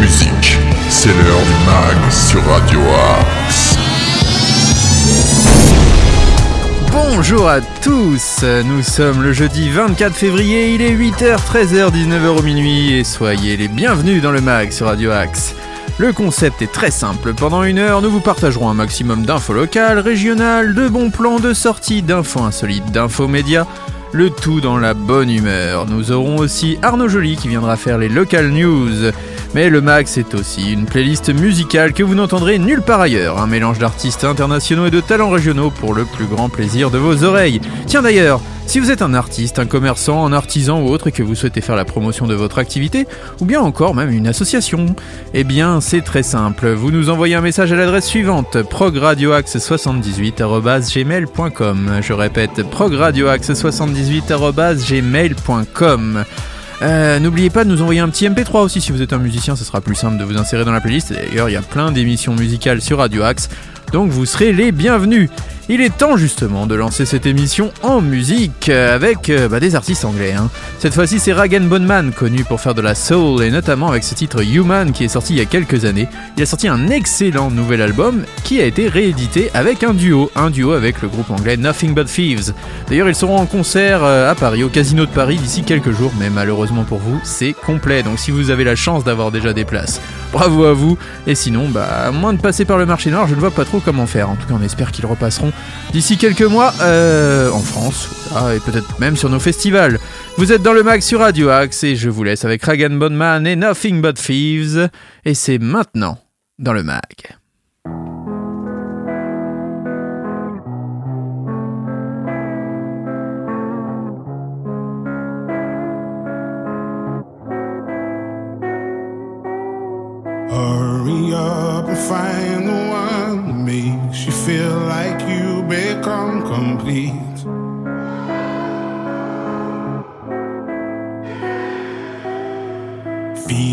musique. C'est l'heure du mag sur Radio Axe. Bonjour à tous, nous sommes le jeudi 24 février, il est 8h, 13h, 19h au minuit et soyez les bienvenus dans le mag sur Radio Axe. Le concept est très simple, pendant une heure nous vous partagerons un maximum d'infos locales, régionales, de bons plans, de sorties, d'infos insolites, d'infos médias, le tout dans la bonne humeur. Nous aurons aussi Arnaud Joly qui viendra faire les local news. Mais le Max est aussi une playlist musicale que vous n'entendrez nulle part ailleurs, un mélange d'artistes internationaux et de talents régionaux pour le plus grand plaisir de vos oreilles. Tiens d'ailleurs, si vous êtes un artiste, un commerçant, un artisan ou autre et que vous souhaitez faire la promotion de votre activité, ou bien encore même une association, eh bien c'est très simple, vous nous envoyez un message à l'adresse suivante progradioaxe78@gmail.com. Je répète progradioaxe78@gmail.com. Euh, N'oubliez pas de nous envoyer un petit MP3 aussi si vous êtes un musicien, ce sera plus simple de vous insérer dans la playlist. D'ailleurs, il y a plein d'émissions musicales sur Radio Axe, donc vous serez les bienvenus. Il est temps justement de lancer cette émission en musique avec euh, bah, des artistes anglais. Hein. Cette fois-ci c'est Ragan Bonman, connu pour faire de la soul et notamment avec ce titre Human qui est sorti il y a quelques années. Il a sorti un excellent nouvel album qui a été réédité avec un duo, un duo avec le groupe anglais Nothing But Thieves. D'ailleurs ils seront en concert euh, à Paris, au Casino de Paris d'ici quelques jours, mais malheureusement pour vous c'est complet. Donc si vous avez la chance d'avoir déjà des places, bravo à vous. Et sinon, bah à moins de passer par le marché noir, je ne vois pas trop comment faire. En tout cas on espère qu'ils repasseront d'ici quelques mois euh, en France, et peut-être même sur nos festivals. Vous êtes dans le mag sur Radio Axe et je vous laisse avec Ragan Bonman et Nothing But Thieves. Et c'est maintenant dans le mag.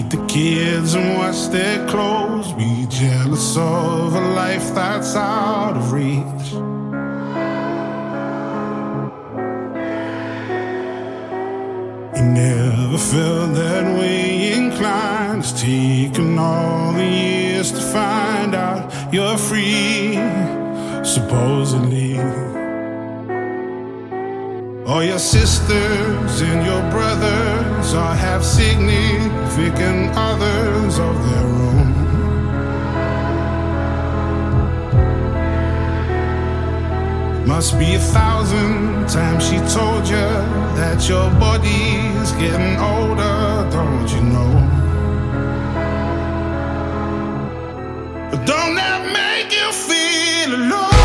The kids and wash their clothes. Be jealous of a life that's out of reach. You never felt that way inclined. It's taken all the years to find out you're free, supposedly. All your sisters and your brothers all have significant others of their own. Must be a thousand times she told you that your body's getting older, don't you know? But don't that make you feel alone?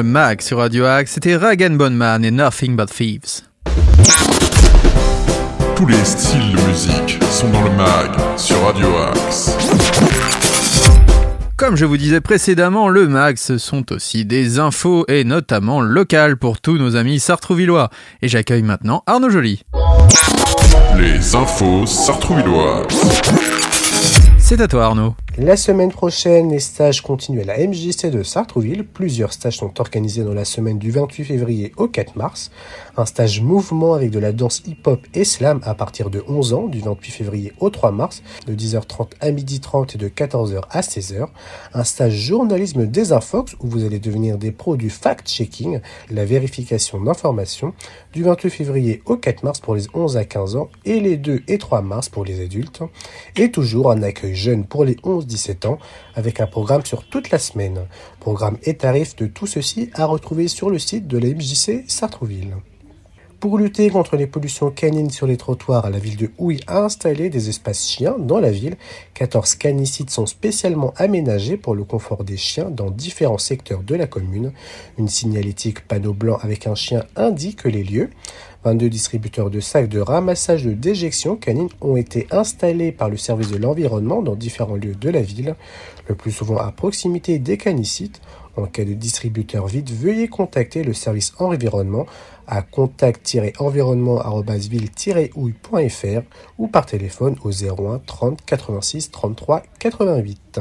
Le mag sur Radio Axe, c'était Rag Man et Nothing But Thieves. Tous les styles de musique sont dans le mag sur Radio Axe. Comme je vous disais précédemment, le mag ce sont aussi des infos et notamment locales pour tous nos amis sartrouvillois. Et j'accueille maintenant Arnaud Joly. Les infos sartrouvilloises. C'est à toi Arnaud. La semaine prochaine, les stages continuent à la MJC de Sartrouville. Plusieurs stages sont organisés dans la semaine du 28 février au 4 mars. Un stage mouvement avec de la danse hip-hop et slam à partir de 11 ans, du 28 février au 3 mars, de 10h30 à 12h30 et de 14h à 16h. Un stage journalisme des Infox où vous allez devenir des pros du fact-checking, la vérification d'informations, du 28 février au 4 mars pour les 11 à 15 ans et les 2 et 3 mars pour les adultes. Et toujours un accueil jeune pour les 11 17 ans, avec un programme sur toute la semaine. Programme et tarifs de tout ceci à retrouver sur le site de la MJC Sartrouville. Pour lutter contre les pollutions canines sur les trottoirs, la ville de Houille a installé des espaces chiens dans la ville. 14 canicides sont spécialement aménagés pour le confort des chiens dans différents secteurs de la commune. Une signalétique panneau blanc avec un chien indique les lieux. 22 distributeurs de sacs de ramassage de déjection canine ont été installés par le service de l'environnement dans différents lieux de la ville, le plus souvent à proximité des canicites. En cas de distributeur vide, veuillez contacter le service environnement à contact-environnement-ville-houille.fr ou par téléphone au 01 30 86 33 88.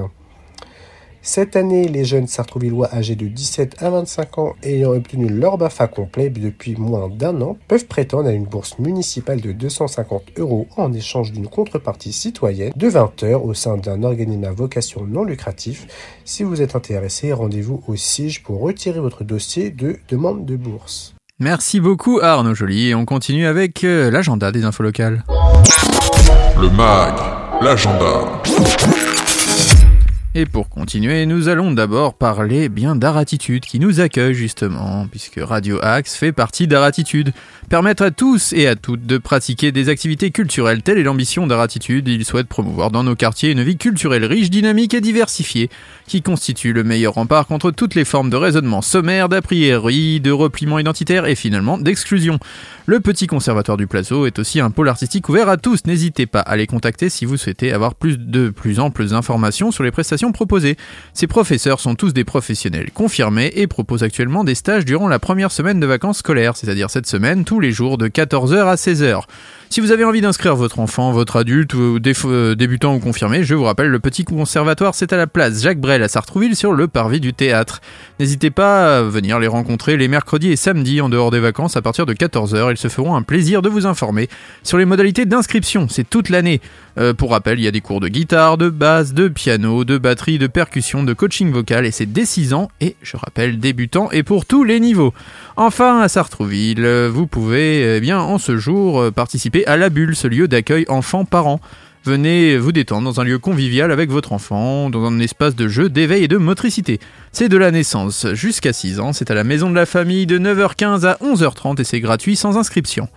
Cette année, les jeunes sartrouvillois âgés de 17 à 25 ans ayant obtenu leur BAFA complet depuis moins d'un an peuvent prétendre à une bourse municipale de 250 euros en échange d'une contrepartie citoyenne de 20 heures au sein d'un organisme à vocation non lucratif. Si vous êtes intéressé, rendez-vous au SIGE pour retirer votre dossier de demande de bourse. Merci beaucoup Arnaud Joly et on continue avec euh, l'agenda des infos locales. Le MAG, l'agenda. Et pour continuer, nous allons d'abord parler bien d'Aratitude qui nous accueille justement, puisque Radio Axe fait partie d'Aratitude. Permettre à tous et à toutes de pratiquer des activités culturelles, telle est l'ambition d'Aratitude. Il souhaite promouvoir dans nos quartiers une vie culturelle riche, dynamique et diversifiée, qui constitue le meilleur rempart contre toutes les formes de raisonnement sommaire, d'a priori, de repliement identitaire et finalement d'exclusion. Le Petit Conservatoire du Plateau est aussi un pôle artistique ouvert à tous. N'hésitez pas à les contacter si vous souhaitez avoir plus de plus amples informations sur les prestations proposées. Ces professeurs sont tous des professionnels confirmés et proposent actuellement des stages durant la première semaine de vacances scolaires, c'est-à-dire cette semaine tous les jours de 14h à 16h. Si vous avez envie d'inscrire votre enfant, votre adulte, ou euh, débutant ou confirmé, je vous rappelle, le petit conservatoire, c'est à la place Jacques Brel à Sartrouville sur le parvis du théâtre. N'hésitez pas à venir les rencontrer les mercredis et samedis en dehors des vacances à partir de 14h. Ils se feront un plaisir de vous informer sur les modalités d'inscription. C'est toute l'année. Euh, pour rappel, il y a des cours de guitare, de basse, de piano, de batterie, de percussion, de coaching vocal et c'est dès 6 ans et, je rappelle, débutant et pour tous les niveaux. Enfin, à Sartrouville, vous pouvez eh bien en ce jour euh, à la bulle, ce lieu d'accueil enfants-parents. Venez vous détendre dans un lieu convivial avec votre enfant, dans un espace de jeu, d'éveil et de motricité. C'est de la naissance jusqu'à 6 ans, c'est à la maison de la famille de 9h15 à 11h30 et c'est gratuit sans inscription.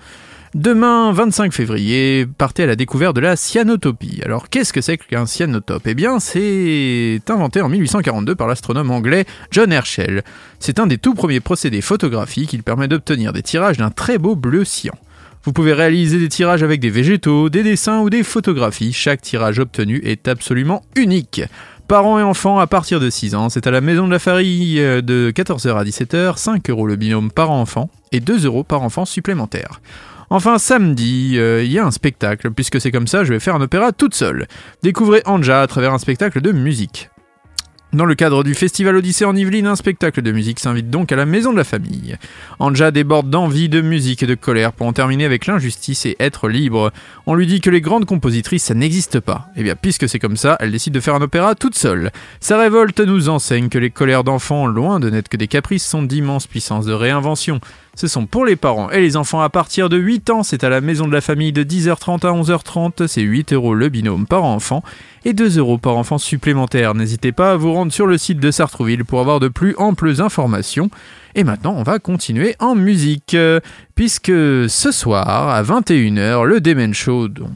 Demain, 25 février, partez à la découverte de la cyanotopie. Alors, qu'est-ce que c'est qu'un cyanotope? Eh bien, c'est inventé en 1842 par l'astronome anglais John Herschel. C'est un des tout premiers procédés photographiques. Il permet d'obtenir des tirages d'un très beau bleu cyan. Vous pouvez réaliser des tirages avec des végétaux, des dessins ou des photographies. Chaque tirage obtenu est absolument unique. Parents et enfants à partir de 6 ans, c'est à la maison de la famille euh, de 14h à 17h, 5 euros le binôme par enfant et 2 euros par enfant supplémentaire. Enfin, samedi, euh, il y a un spectacle, puisque c'est comme ça, je vais faire un opéra toute seule. Découvrez Anja à travers un spectacle de musique. Dans le cadre du Festival Odyssée en Yvelines, un spectacle de musique s'invite donc à la maison de la famille. Anja déborde d'envie, de musique et de colère pour en terminer avec l'injustice et être libre. On lui dit que les grandes compositrices, ça n'existe pas. Et eh bien, puisque c'est comme ça, elle décide de faire un opéra toute seule. Sa révolte nous enseigne que les colères d'enfants, loin de n'être que des caprices, sont d'immenses puissances de réinvention. Ce sont pour les parents et les enfants à partir de 8 ans. C'est à la maison de la famille de 10h30 à 11h30. C'est 8 euros le binôme par enfant et 2 euros par enfant supplémentaire. N'hésitez pas à vous rendre sur le site de Sartrouville pour avoir de plus amples informations. Et maintenant, on va continuer en musique, puisque ce soir, à 21h, le Demen Show, dont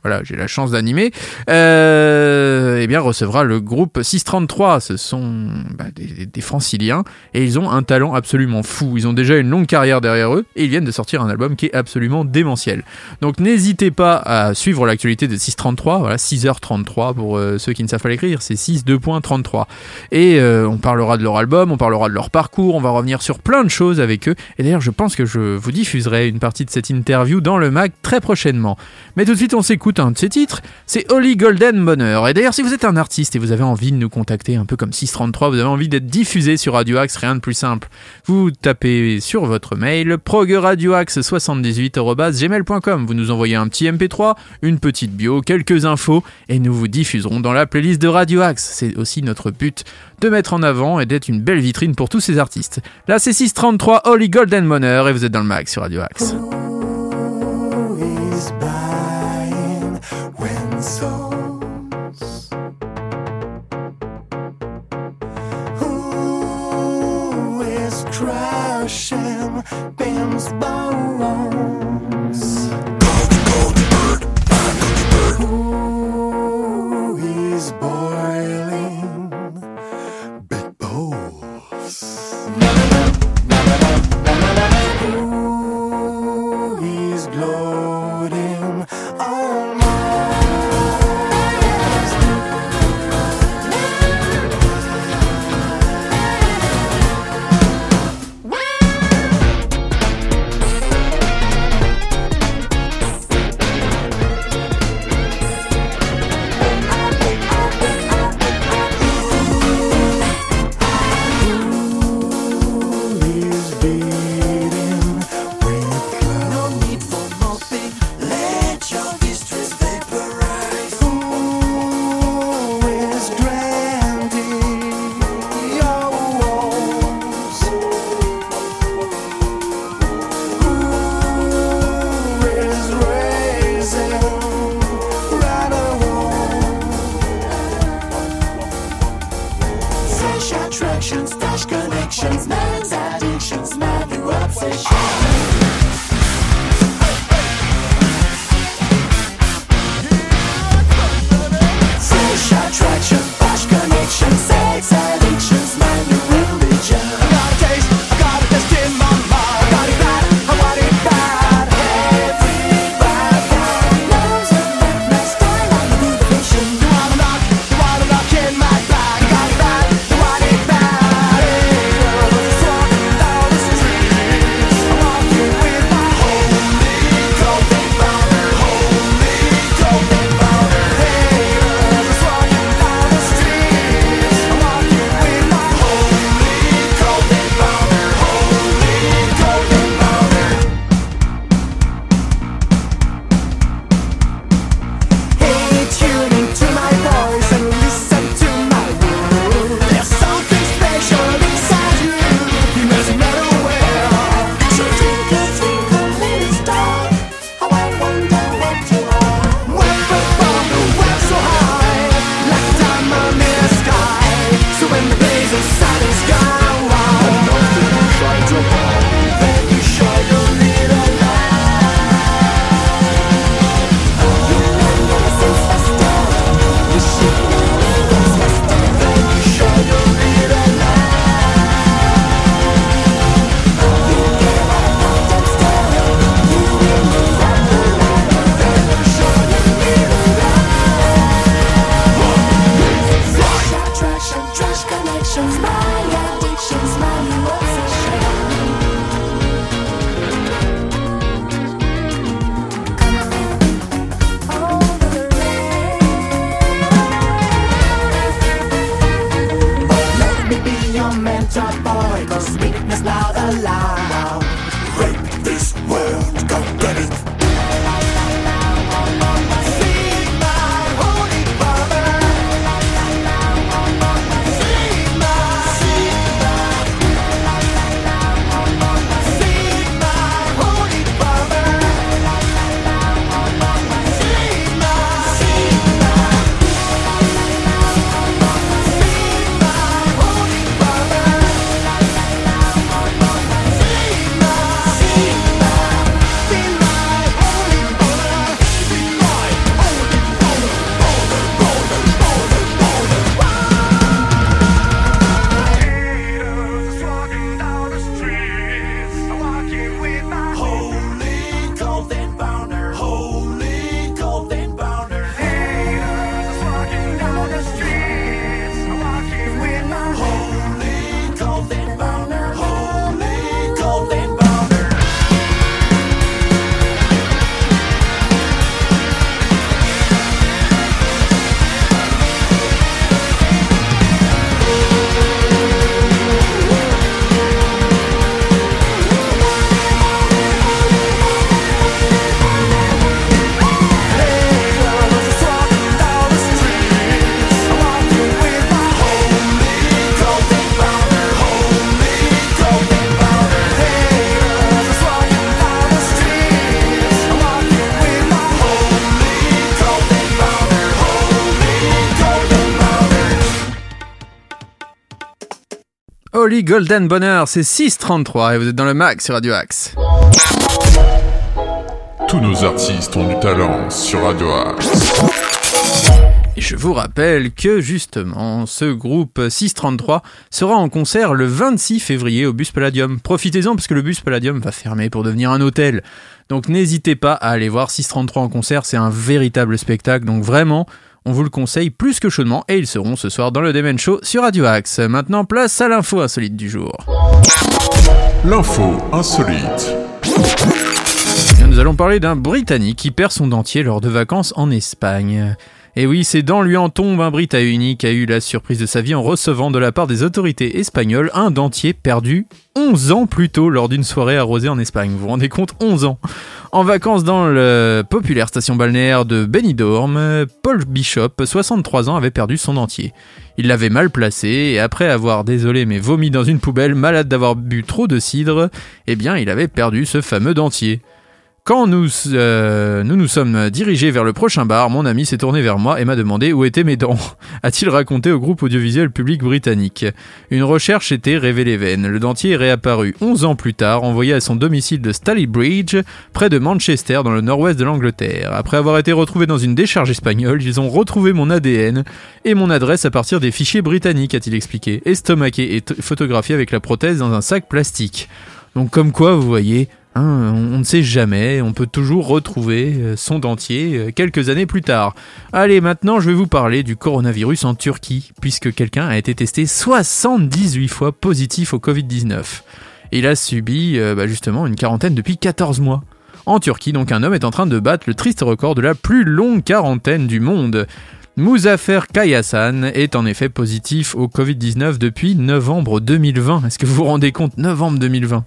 voilà, j'ai la chance d'animer, euh, eh bien recevra le groupe 633. Ce sont bah, des, franciliens et ils ont un talent absolument fou. Ils ont déjà une longue carrière derrière eux et ils viennent de sortir un album qui est absolument démentiel. Donc n'hésitez pas à suivre l'actualité de 633, voilà 6h33 pour euh, ceux qui ne savent pas l'écrire, c'est 6 2.33. Et euh, on parlera de leur album, on parlera de leur parcours, on va revenir sur plein de choses avec eux. Et d'ailleurs, je pense que je vous diffuserai une partie de cette interview dans le mag très prochainement. Mais tout de suite, on s'écoute un de ces titres, c'est Holly Golden Bonheur. Et d'ailleurs, si vous êtes un artiste et vous avez envie de nous contacter, un peu comme 633, vous avez envie d'être diffusé sur Radio Axe, rien de plus simple. Vous tapez sur votre mail progradioaxe78@gmail.com. Vous nous envoyez un petit MP3, une petite bio, quelques infos et nous vous diffuserons dans la playlist de Radio Axe. C'est aussi notre but de mettre en avant et d'être une belle vitrine pour tous ces artistes. Là, c'est 633 Holly Golden Bonheur et vous êtes dans le mag sur Radio Axe. bamboo. Holy Golden Bonheur, c'est 6.33 et vous êtes dans le max sur Radio Axe. Tous nos artistes ont du talent sur Radio Axe. Et je vous rappelle que justement, ce groupe 633 sera en concert le 26 février au Bus Palladium. Profitez-en parce que le Bus Palladium va fermer pour devenir un hôtel. Donc n'hésitez pas à aller voir 633 en concert, c'est un véritable spectacle. Donc vraiment, on vous le conseille plus que chaudement et ils seront ce soir dans le Demen Show sur Radio Axe. Maintenant, place à l'info insolite du jour. L'info insolite. Nous allons parler d'un Britannique qui perd son dentier lors de vacances en Espagne. Et oui, c'est dans lui en tombe un Britannique qui a eu la surprise de sa vie en recevant de la part des autorités espagnoles un dentier perdu 11 ans plus tôt lors d'une soirée arrosée en Espagne. Vous vous rendez compte? 11 ans En vacances dans la populaire station balnéaire de Benidorm, Paul Bishop, 63 ans, avait perdu son dentier. Il l'avait mal placé et après avoir désolé mais vomi dans une poubelle, malade d'avoir bu trop de cidre, eh bien il avait perdu ce fameux dentier. Quand nous, euh, nous nous sommes dirigés vers le prochain bar, mon ami s'est tourné vers moi et m'a demandé où étaient mes dents. A-t-il raconté au groupe audiovisuel public britannique Une recherche était révélée vaine. Le dentier est réapparu 11 ans plus tard, envoyé à son domicile de Stalybridge, près de Manchester, dans le nord-ouest de l'Angleterre. Après avoir été retrouvé dans une décharge espagnole, ils ont retrouvé mon ADN et mon adresse à partir des fichiers britanniques, a-t-il expliqué, estomaqué et photographié avec la prothèse dans un sac plastique. Donc comme quoi, vous voyez, Hein, on ne sait jamais, on peut toujours retrouver euh, son dentier euh, quelques années plus tard. Allez, maintenant je vais vous parler du coronavirus en Turquie, puisque quelqu'un a été testé 78 fois positif au Covid-19. Il a subi euh, bah, justement une quarantaine depuis 14 mois. En Turquie, donc un homme est en train de battre le triste record de la plus longue quarantaine du monde. Muzaffer Kayasan est en effet positif au Covid-19 depuis novembre 2020. Est-ce que vous vous rendez compte? Novembre 2020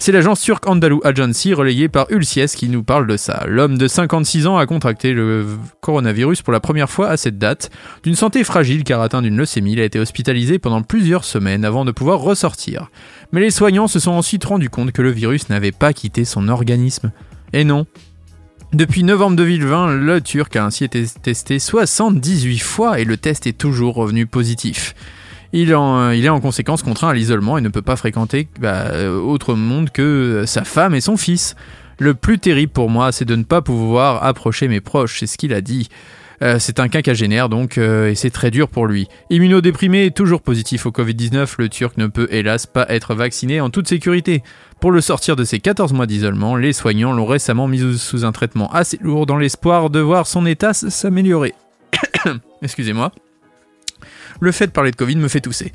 c'est l'agence turque Andalou Agency relayée par Ulsies qui nous parle de ça. L'homme de 56 ans a contracté le coronavirus pour la première fois à cette date. D'une santé fragile car atteint d'une leucémie, il a été hospitalisé pendant plusieurs semaines avant de pouvoir ressortir. Mais les soignants se sont ensuite rendus compte que le virus n'avait pas quitté son organisme. Et non, depuis novembre 2020, le Turc a ainsi été testé 78 fois et le test est toujours revenu positif. Il, en, il est en conséquence contraint à l'isolement et ne peut pas fréquenter bah, euh, autre monde que sa femme et son fils. Le plus terrible pour moi, c'est de ne pas pouvoir approcher mes proches, c'est ce qu'il a dit. Euh, c'est un quinquagénaire donc euh, et c'est très dur pour lui. Immunodéprimé toujours positif au Covid-19, le Turc ne peut hélas pas être vacciné en toute sécurité. Pour le sortir de ses 14 mois d'isolement, les soignants l'ont récemment mis sous un traitement assez lourd dans l'espoir de voir son état s'améliorer. Excusez-moi le fait de parler de Covid me fait tousser.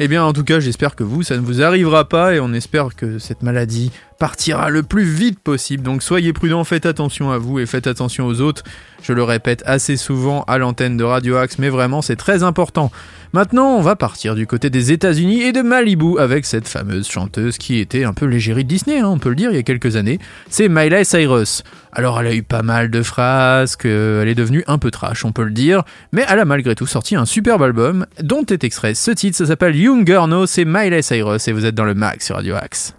Eh bien, en tout cas, j'espère que vous, ça ne vous arrivera pas et on espère que cette maladie partira le plus vite possible. Donc soyez prudents, faites attention à vous et faites attention aux autres. Je le répète assez souvent à l'antenne de Radio Axe, mais vraiment c'est très important. Maintenant, on va partir du côté des États-Unis et de Malibu avec cette fameuse chanteuse qui était un peu l'égérie de Disney, hein, on peut le dire, il y a quelques années. C'est Miley Cyrus. Alors, elle a eu pas mal de phrases, elle est devenue un peu trash, on peut le dire, mais elle a malgré tout sorti un superbe album dont est extrait ce titre, ça s'appelle Younger No, c'est Miley Cyrus et vous êtes dans le max sur Radio Axe.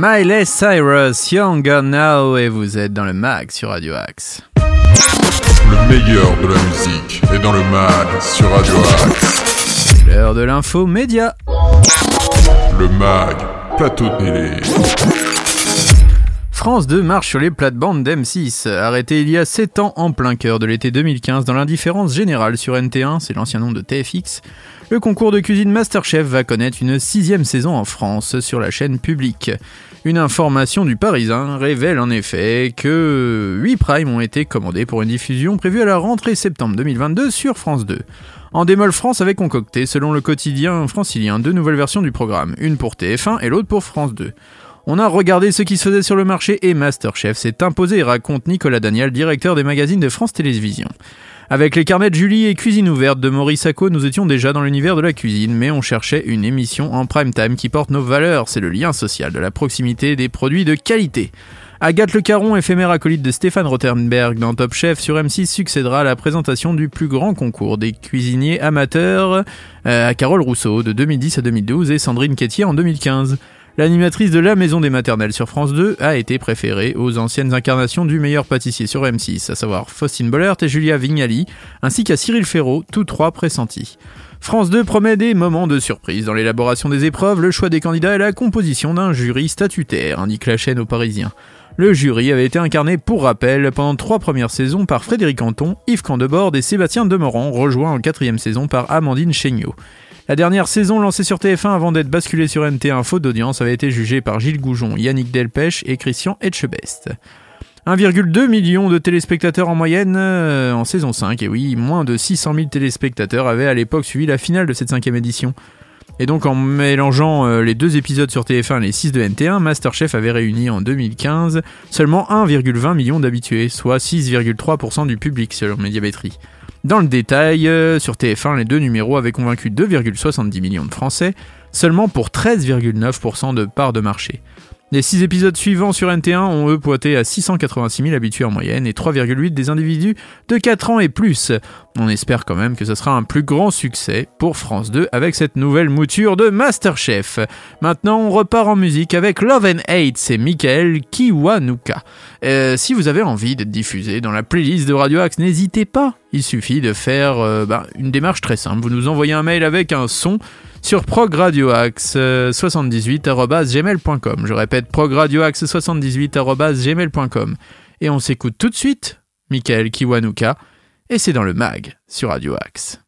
Miley Cyrus, Younger Now, et vous êtes dans le mag sur Radio Axe. Le meilleur de la musique est dans le mag sur Radio Axe. L'heure de l'info média. Le mag, plateau télé. France 2 marche sur les plates-bandes d'M6. Arrêté il y a 7 ans en plein cœur de l'été 2015 dans l'indifférence générale sur NT1, c'est l'ancien nom de TFX, le concours de cuisine Masterchef va connaître une sixième saison en France sur la chaîne publique. Une information du Parisien révèle en effet que 8 primes ont été commandés pour une diffusion prévue à la rentrée septembre 2022 sur France 2. En démol France avait concocté, selon le quotidien francilien, deux nouvelles versions du programme, une pour TF1 et l'autre pour France 2. On a regardé ce qui se faisait sur le marché et Masterchef s'est imposé, raconte Nicolas Daniel, directeur des magazines de France Télévisions. Avec les carnets de Julie et Cuisine ouverte de Maurice Sacco, nous étions déjà dans l'univers de la cuisine, mais on cherchait une émission en prime time qui porte nos valeurs, c'est le lien social, de la proximité des produits de qualité. Agathe Le Caron, éphémère acolyte de Stéphane Rothenberg dans Top Chef sur M6, succédera à la présentation du plus grand concours des cuisiniers amateurs euh, à Carole Rousseau de 2010 à 2012 et Sandrine Quétier en 2015. L'animatrice de La Maison des Maternelles sur France 2 a été préférée aux anciennes incarnations du meilleur pâtissier sur M6, à savoir Faustine Bollert et Julia Vignali, ainsi qu'à Cyril Ferraud, tous trois pressentis. France 2 promet des moments de surprise dans l'élaboration des épreuves, le choix des candidats et la composition d'un jury statutaire, indique la chaîne aux Parisiens. Le jury avait été incarné, pour rappel, pendant trois premières saisons par Frédéric Anton, Yves Candebord et Sébastien Demorand, rejoint en quatrième saison par Amandine Chéniaud. La dernière saison lancée sur TF1 avant d'être basculée sur NT1 faute d'audience avait été jugée par Gilles Goujon, Yannick Delpech et Christian Etchebest. 1,2 million de téléspectateurs en moyenne euh, en saison 5, et oui, moins de 600 000 téléspectateurs avaient à l'époque suivi la finale de cette cinquième édition. Et donc en mélangeant euh, les deux épisodes sur TF1 et les 6 de NT1, Masterchef avait réuni en 2015 seulement 1,20 million d'habitués, soit 6,3% du public selon Médiamétrie. Dans le détail, euh, sur TF1, les deux numéros avaient convaincu 2,70 millions de Français, seulement pour 13,9% de part de marché. Les six épisodes suivants sur NT1 ont eux pointé à 686 000 habitués en moyenne et 3,8 des individus de 4 ans et plus. On espère quand même que ce sera un plus grand succès pour France 2 avec cette nouvelle mouture de Masterchef. Maintenant, on repart en musique avec Love and Hate, c'est Michael Kiwanuka. Euh, si vous avez envie d'être diffusé dans la playlist de Radio Axe, n'hésitez pas. Il suffit de faire euh, bah, une démarche très simple. Vous nous envoyez un mail avec un son sur progradioaxe78.gmail.com. Je répète, progradioaxe78.gmail.com. Et on s'écoute tout de suite, Michael Kiwanuka, et c'est dans le mag sur Radio Axe.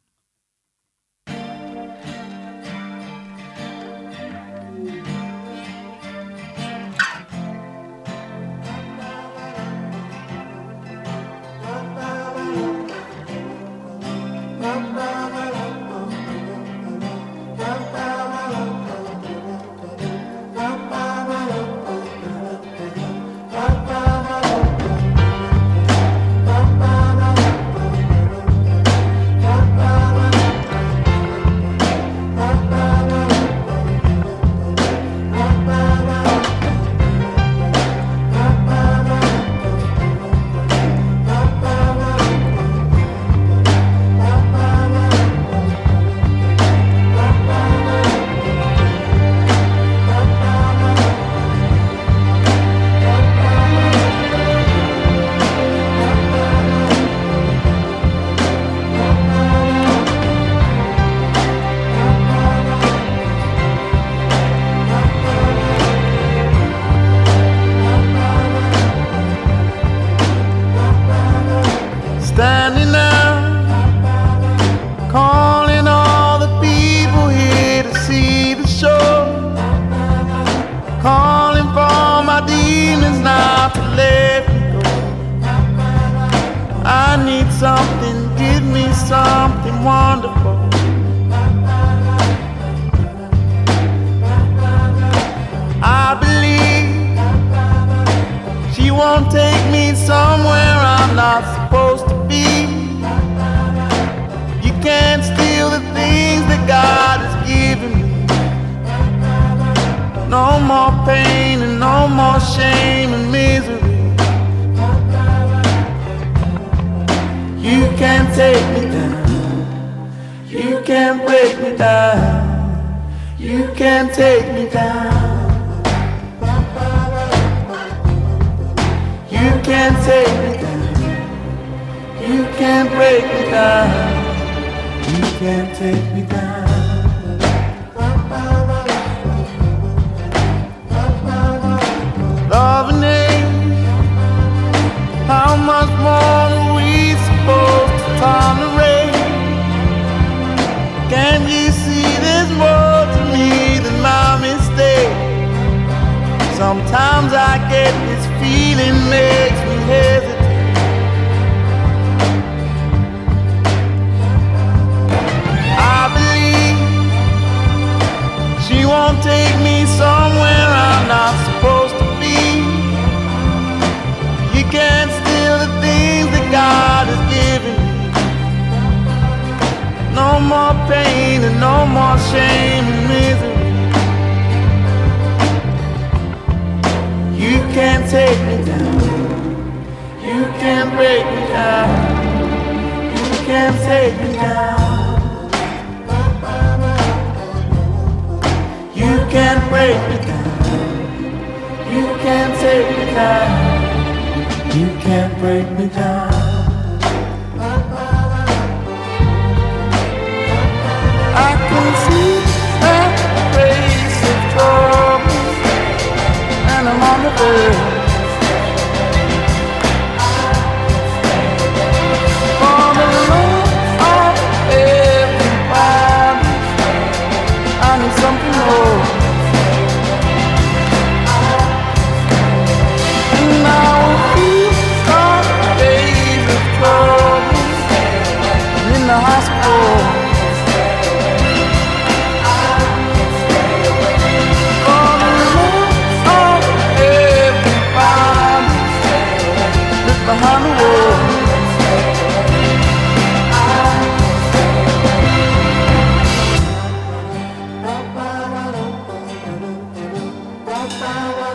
power.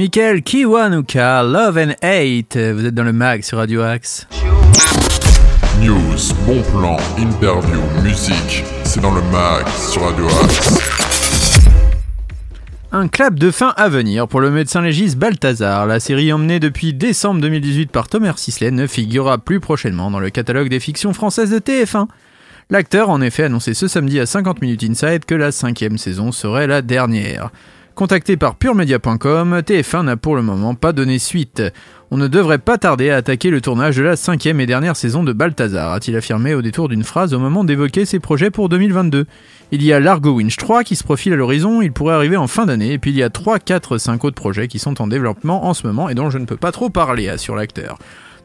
Michael Kiwanuka, Love and Hate. Vous êtes dans le mag sur Radio Axe. News, bon plan, interview, musique. c'est dans le mag sur Radio Axe. Un clap de fin à venir pour le médecin légiste Balthazar. La série emmenée depuis décembre 2018 par Thomas Sisley ne figurera plus prochainement dans le catalogue des fictions françaises de TF1. L'acteur en effet annoncé ce samedi à 50 Minutes Inside que la cinquième saison serait la dernière. Contacté par puremedia.com, TF1 n'a pour le moment pas donné suite. On ne devrait pas tarder à attaquer le tournage de la cinquième et dernière saison de Balthazar, a-t-il affirmé au détour d'une phrase au moment d'évoquer ses projets pour 2022. Il y a Largo Winch 3 qui se profile à l'horizon, il pourrait arriver en fin d'année, et puis il y a 3, 4, 5 autres projets qui sont en développement en ce moment et dont je ne peux pas trop parler, assure l'acteur.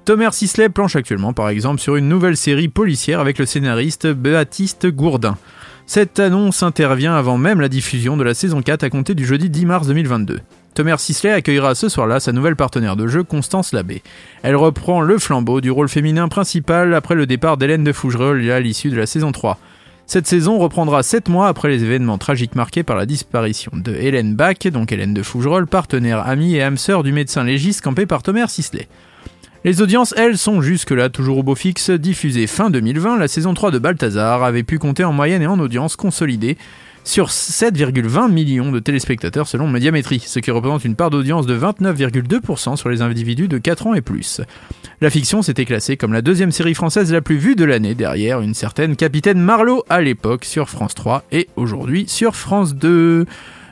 Thomas Sisley planche actuellement par exemple sur une nouvelle série policière avec le scénariste Baptiste Gourdin. Cette annonce intervient avant même la diffusion de la saison 4 à compter du jeudi 10 mars 2022. Thomas Sisley accueillera ce soir-là sa nouvelle partenaire de jeu, Constance Labbé. Elle reprend le flambeau du rôle féminin principal après le départ d'Hélène de Fougerolles à l'issue de la saison 3. Cette saison reprendra 7 mois après les événements tragiques marqués par la disparition de Hélène Bach, donc Hélène de Fougerolles, partenaire, amie et âme sœur du médecin légiste campé par Thomas Sisley. Les audiences, elles, sont jusque-là toujours au beau fixe. Diffusée fin 2020, la saison 3 de Balthazar avait pu compter en moyenne et en audience consolidée sur 7,20 millions de téléspectateurs selon Médiamétrie, ce qui représente une part d'audience de 29,2% sur les individus de 4 ans et plus. La fiction s'était classée comme la deuxième série française la plus vue de l'année derrière une certaine Capitaine Marlowe à l'époque sur France 3 et aujourd'hui sur France 2.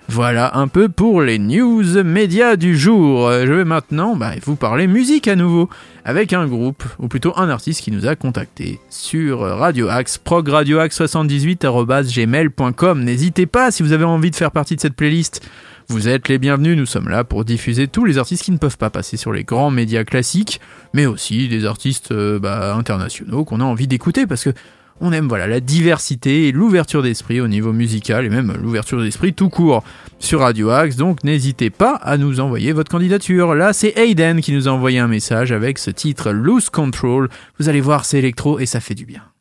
Voilà un peu pour les news médias du jour. Euh, Je vais maintenant bah, vous parler musique à nouveau avec un groupe, ou plutôt un artiste qui nous a contacté sur Radio Axe, progradioaxe78.gmail.com. N'hésitez pas si vous avez envie de faire partie de cette playlist. Vous êtes les bienvenus, nous sommes là pour diffuser tous les artistes qui ne peuvent pas passer sur les grands médias classiques, mais aussi des artistes euh, bah, internationaux qu'on a envie d'écouter parce que on aime voilà la diversité et l'ouverture d'esprit au niveau musical et même l'ouverture d'esprit tout court sur Radio Axe. Donc n'hésitez pas à nous envoyer votre candidature. Là, c'est Aiden qui nous a envoyé un message avec ce titre Loose Control. Vous allez voir, c'est électro et ça fait du bien.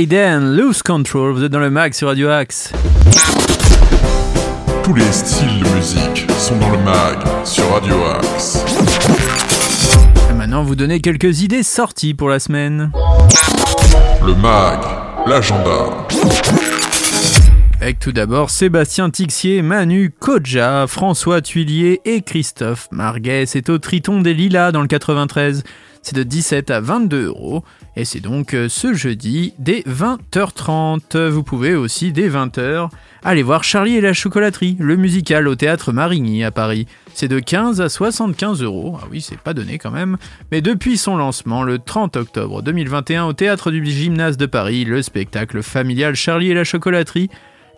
Hayden, Lose Control, vous êtes dans le mag sur Radio Axe. Tous les styles de musique sont dans le mag sur Radio Axe. Et maintenant, vous donnez quelques idées sorties pour la semaine. Le mag, l'agenda. Avec tout d'abord Sébastien Tixier, Manu Koja, François Tuillier et Christophe Marguet. C'est au Triton des Lilas dans le 93. C'est de 17 à 22 euros. Et c'est donc euh, ce jeudi dès 20h30. Vous pouvez aussi dès 20h aller voir Charlie et la chocolaterie, le musical au théâtre Marigny à Paris. C'est de 15 à 75 euros. Ah oui, c'est pas donné quand même. Mais depuis son lancement, le 30 octobre 2021 au théâtre du Gymnase de Paris, le spectacle familial Charlie et la chocolaterie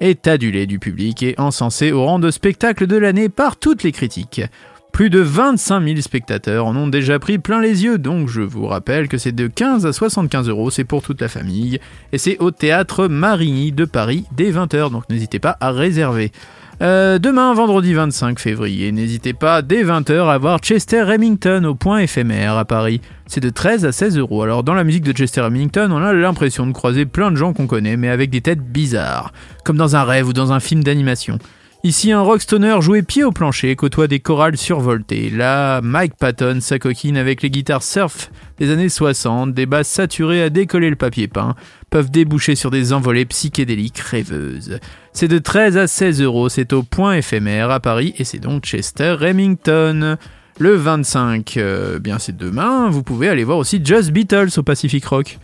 est adulé du public et encensé au rang de spectacle de l'année par toutes les critiques. Plus de 25 000 spectateurs en ont déjà pris plein les yeux, donc je vous rappelle que c'est de 15 à 75 euros, c'est pour toute la famille, et c'est au théâtre Marigny de Paris dès 20h, donc n'hésitez pas à réserver. Euh, demain, vendredi 25 février, n'hésitez pas dès 20h à voir Chester Remington au point éphémère à Paris. C'est de 13 à 16 euros. Alors dans la musique de Chester Remington, on a l'impression de croiser plein de gens qu'on connaît, mais avec des têtes bizarres, comme dans un rêve ou dans un film d'animation. Ici, un rockstoner joué pied au plancher côtoie des chorales survoltées. Là, Mike Patton s'acoquine avec les guitares surf des années 60, des basses saturées à décoller le papier peint, peuvent déboucher sur des envolées psychédéliques rêveuses. C'est de 13 à 16 euros, c'est au point éphémère à Paris et c'est donc Chester Remington. Le 25, euh, bien c'est demain, vous pouvez aller voir aussi Just Beatles au Pacific Rock.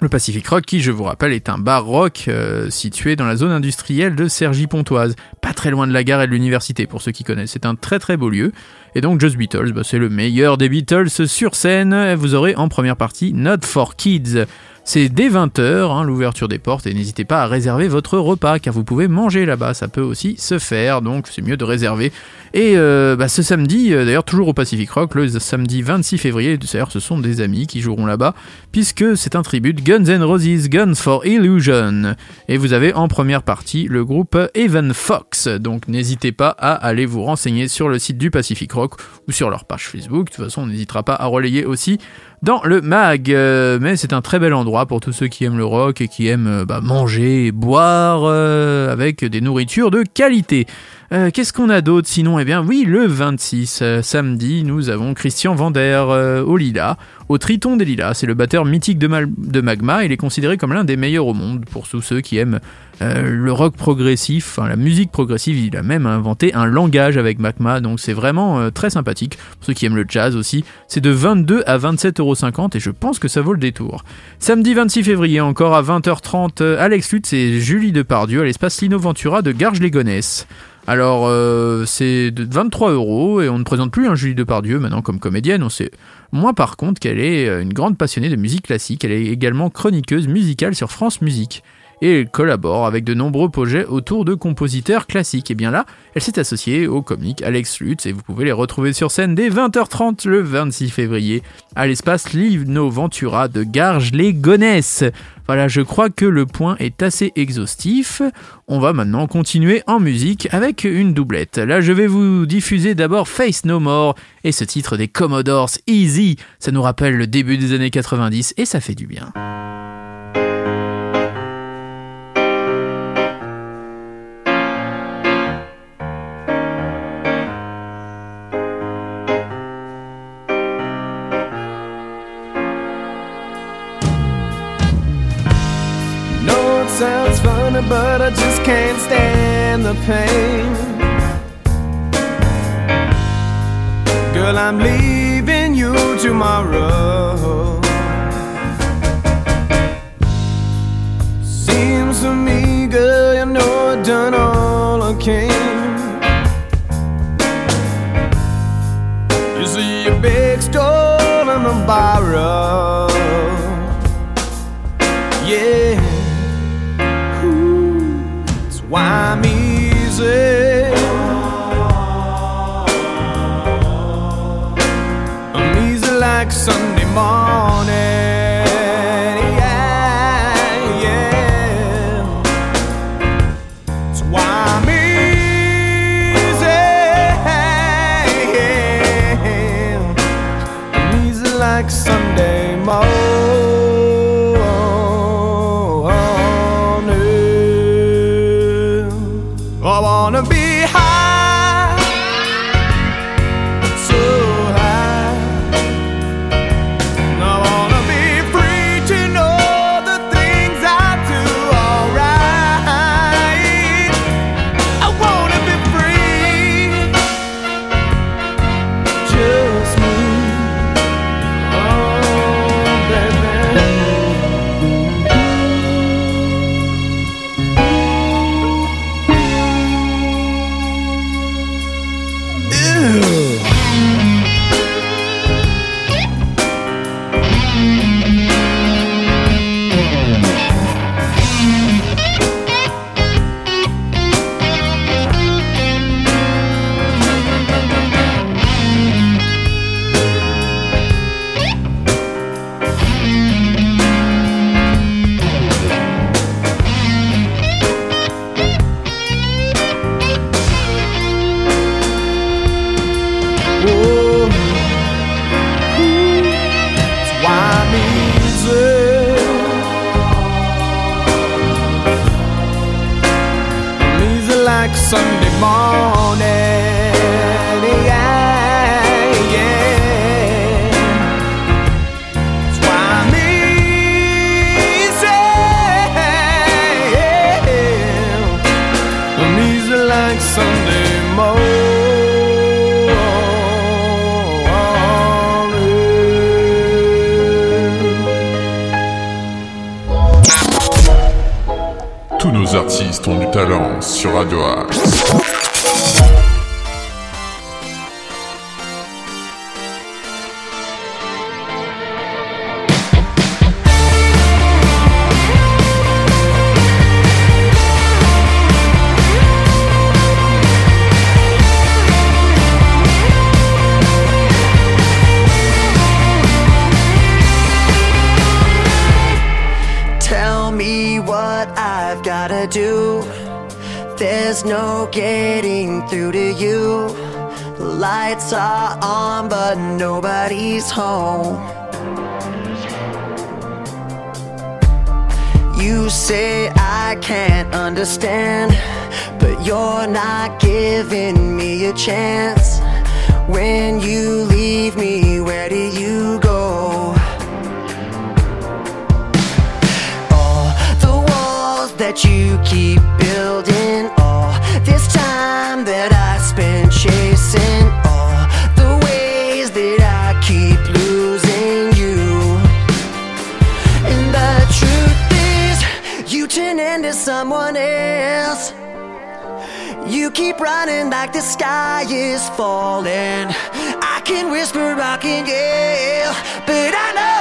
Le Pacific Rock, qui je vous rappelle est un bar rock euh, situé dans la zone industrielle de Cergy-Pontoise, pas très loin de la gare et de l'université pour ceux qui connaissent. C'est un très très beau lieu. Et donc Just Beatles, bah, c'est le meilleur des Beatles sur scène. Vous aurez en première partie Not for Kids. C'est dès 20h, hein, l'ouverture des portes, et n'hésitez pas à réserver votre repas, car vous pouvez manger là-bas, ça peut aussi se faire, donc c'est mieux de réserver. Et euh, bah, ce samedi, euh, d'ailleurs toujours au Pacific Rock, le samedi 26 février, d'ailleurs ce sont des amis qui joueront là-bas, puisque c'est un tribut Guns N' Roses, Guns for Illusion. Et vous avez en première partie le groupe Evan Fox, donc n'hésitez pas à aller vous renseigner sur le site du Pacific Rock ou sur leur page Facebook, de toute façon on n'hésitera pas à relayer aussi dans le mag. Euh, mais c'est un très bel endroit pour tous ceux qui aiment le rock et qui aiment euh, bah, manger et boire euh, avec des nourritures de qualité. Euh, Qu'est-ce qu'on a d'autre sinon? Eh bien oui, le 26 euh, samedi, nous avons Christian Vander euh, au Lila, au Triton des Lilas. C'est le batteur mythique de, de Magma. Il est considéré comme l'un des meilleurs au monde pour tous ceux qui aiment le rock progressif, enfin la musique progressive. Il a même inventé un langage avec Magma, donc c'est vraiment très sympathique. Pour ceux qui aiment le jazz aussi, c'est de 22 à 27,50€ et je pense que ça vaut le détour. Samedi 26 février, encore à 20h30, euh, Alex Lutz et Julie Depardieu à l'espace Lino Ventura de Garges-les-Gonesse. Alors, euh, c'est de 23 euros et on ne présente plus un Julie Depardieu maintenant comme comédienne. On sait moins par contre qu'elle est euh, une grande passionnée de musique classique. Elle est également chroniqueuse musicale sur France Musique. Et elle collabore avec de nombreux projets autour de compositeurs classiques. Et bien là, elle s'est associée au comique Alex Lutz et vous pouvez les retrouver sur scène dès 20h30 le 26 février à l'espace Livno Ventura de Garges-les-Gonesse. Voilà, je crois que le point est assez exhaustif. On va maintenant continuer en musique avec une doublette. Là, je vais vous diffuser d'abord Face No More et ce titre des Commodores Easy. Ça nous rappelle le début des années 90 et ça fait du bien. Pain. Do. There's no getting through to you. Lights are on, but nobody's home. You say I can't understand, but you're not giving me a chance. When you leave me, where do you go? that you keep building. All this time that I spent chasing all the ways that I keep losing you. And the truth is, you turn into someone else. You keep running like the sky is falling. I can whisper, rocking can but I know.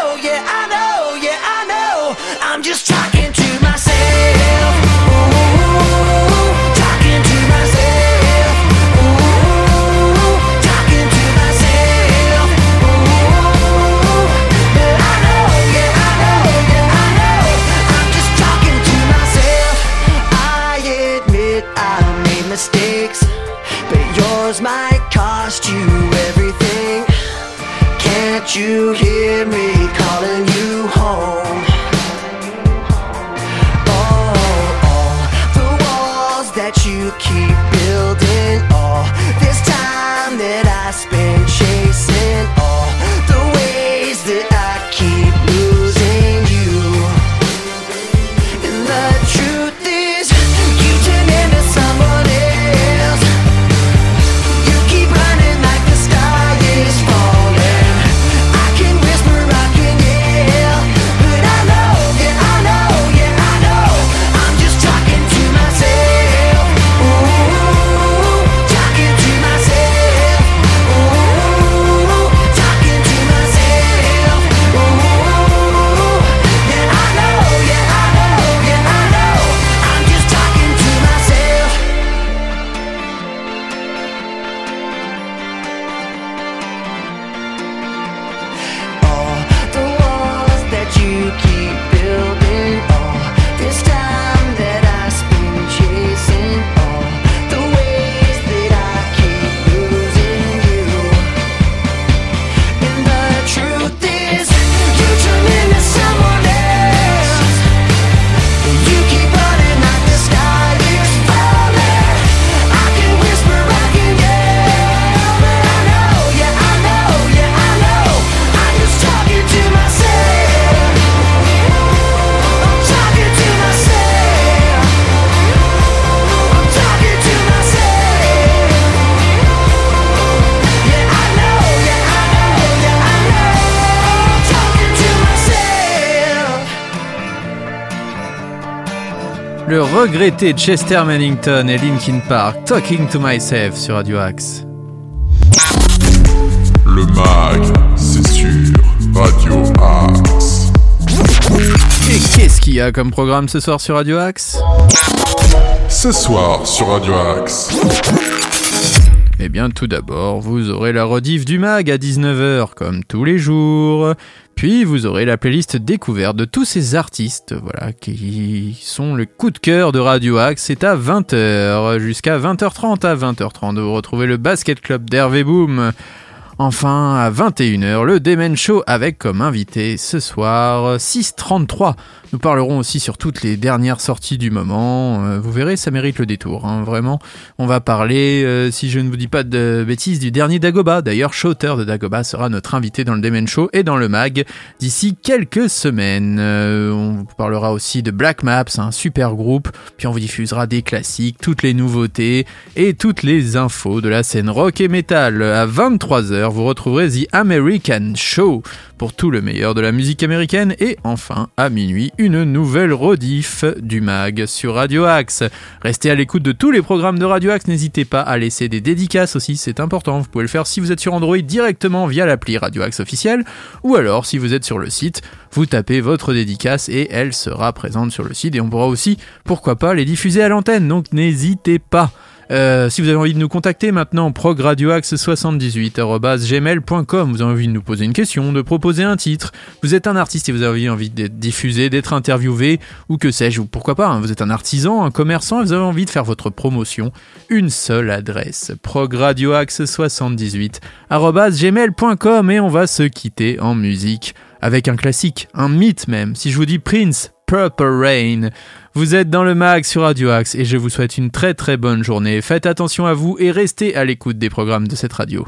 Regretté Chester Mannington et Linkin Park, Talking to Myself sur Radio Axe. Le mag, c'est sur Radio Axe. Et qu'est-ce qu'il y a comme programme ce soir sur Radio Axe? Ce soir sur Radio Axe. Tout d'abord, vous aurez la rediff du mag à 19h, comme tous les jours. Puis, vous aurez la playlist découverte de tous ces artistes, voilà, qui sont le coup de cœur de Radio Axe. C'est à 20h, jusqu'à 20h30. À 20h30, vous retrouvez le Basket Club d'Hervé Boom. Enfin, à 21h, le Demen Show avec comme invité ce soir 633. Nous parlerons aussi sur toutes les dernières sorties du moment. Euh, vous verrez, ça mérite le détour, hein, vraiment. On va parler, euh, si je ne vous dis pas de bêtises, du dernier Dagoba. D'ailleurs, Shooter de Dagoba sera notre invité dans le Demen Show et dans le mag d'ici quelques semaines. Euh, on parlera aussi de Black Maps, un super groupe. Puis on vous diffusera des classiques, toutes les nouveautés et toutes les infos de la scène rock et metal. À 23h, vous retrouverez The American Show pour tout le meilleur de la musique américaine. Et enfin, à minuit, une nouvelle rediff du mag sur Radio Axe. Restez à l'écoute de tous les programmes de Radio Axe. N'hésitez pas à laisser des dédicaces aussi, c'est important. Vous pouvez le faire si vous êtes sur Android directement via l'appli Radio Axe officielle. Ou alors, si vous êtes sur le site, vous tapez votre dédicace et elle sera présente sur le site. Et on pourra aussi, pourquoi pas, les diffuser à l'antenne. Donc n'hésitez pas. Euh, si vous avez envie de nous contacter maintenant, progradioaxe78.gmail.com, vous avez envie de nous poser une question, de proposer un titre, vous êtes un artiste et vous avez envie d'être diffusé, d'être interviewé, ou que sais-je, ou pourquoi pas, hein, vous êtes un artisan, un commerçant et vous avez envie de faire votre promotion, une seule adresse, progradioaxe78.gmail.com et on va se quitter en musique avec un classique, un mythe même. Si je vous dis Prince, Purple Rain, vous êtes dans le mag sur Radio Axe et je vous souhaite une très très bonne journée. Faites attention à vous et restez à l'écoute des programmes de cette radio.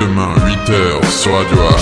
Demain 8h sur Radio Axe.